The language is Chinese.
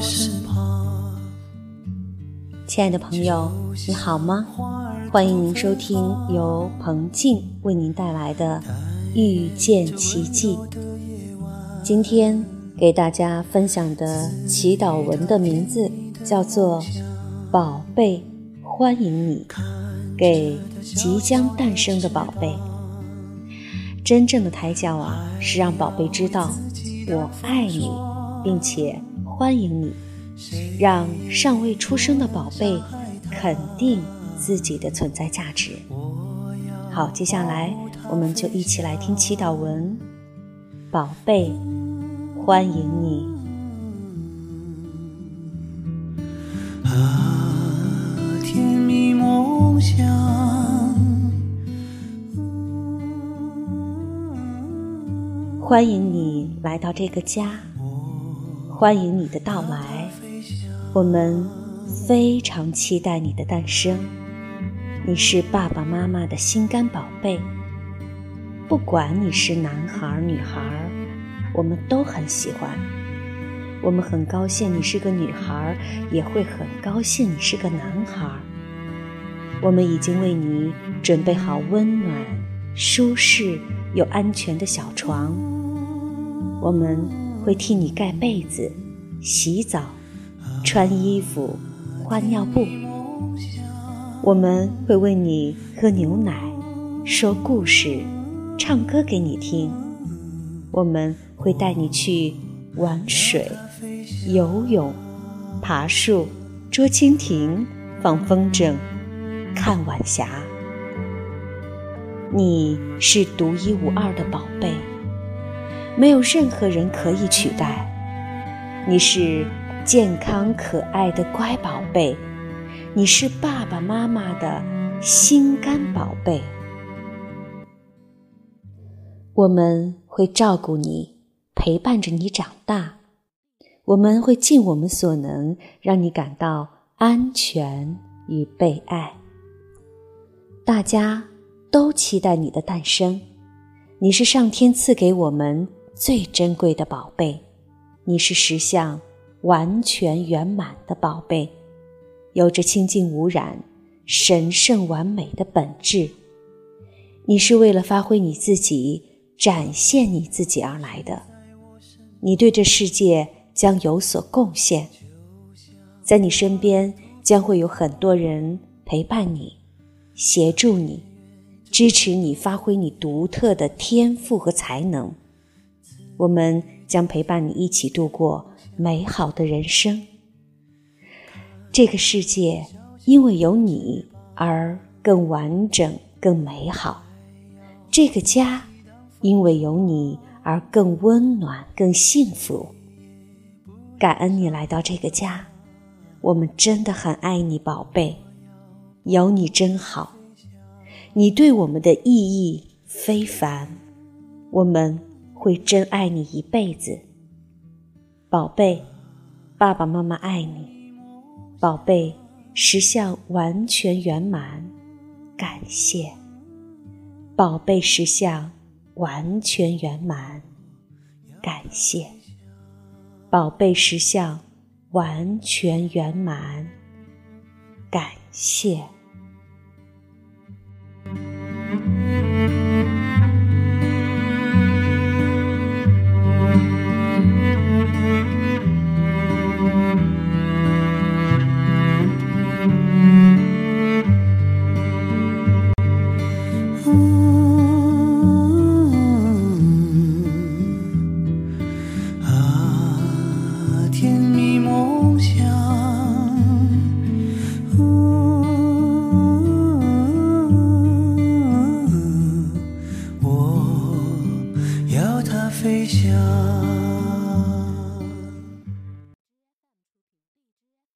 身旁。亲爱的朋友，你好吗？欢迎您收听由彭静为您带来的《遇见奇迹》。今天给大家分享的祈祷文的名字叫做“宝贝，欢迎你”，给即将诞生的宝贝。真正的胎教啊，是让宝贝知道我爱你，并且欢迎你，让尚未出生的宝贝肯定。自己的存在价值。好，接下来我们就一起来听祈祷文，宝贝，欢迎你。啊，甜蜜梦想，欢迎你来到这个家，欢迎你的到来，我们非常期待你的诞生。你是爸爸妈妈的心肝宝贝，不管你是男孩女孩，我们都很喜欢。我们很高兴你是个女孩，也会很高兴你是个男孩。我们已经为你准备好温暖、舒适又安全的小床。我们会替你盖被子、洗澡、穿衣服、换尿布。我们会为你喝牛奶，说故事，唱歌给你听。我们会带你去玩水、游泳、爬树、捉蜻蜓、放风筝、看晚霞。你是独一无二的宝贝，没有任何人可以取代。你是健康可爱的乖宝贝。你是爸爸妈妈的心肝宝贝，我们会照顾你，陪伴着你长大。我们会尽我们所能，让你感到安全与被爱。大家都期待你的诞生。你是上天赐给我们最珍贵的宝贝，你是实相完全圆满的宝贝。有着清净无染、神圣完美的本质。你是为了发挥你自己、展现你自己而来的。你对这世界将有所贡献。在你身边将会有很多人陪伴你、协助你、支持你发挥你独特的天赋和才能。我们将陪伴你一起度过美好的人生。这个世界因为有你而更完整、更美好。这个家因为有你而更温暖、更幸福。感恩你来到这个家，我们真的很爱你，宝贝。有你真好，你对我们的意义非凡，我们会真爱你一辈子，宝贝。爸爸妈妈爱你。宝贝，实相完全圆满，感谢。宝贝，实相完全圆满，感谢。宝贝，实相完全圆满，感谢。想，我要它飞翔。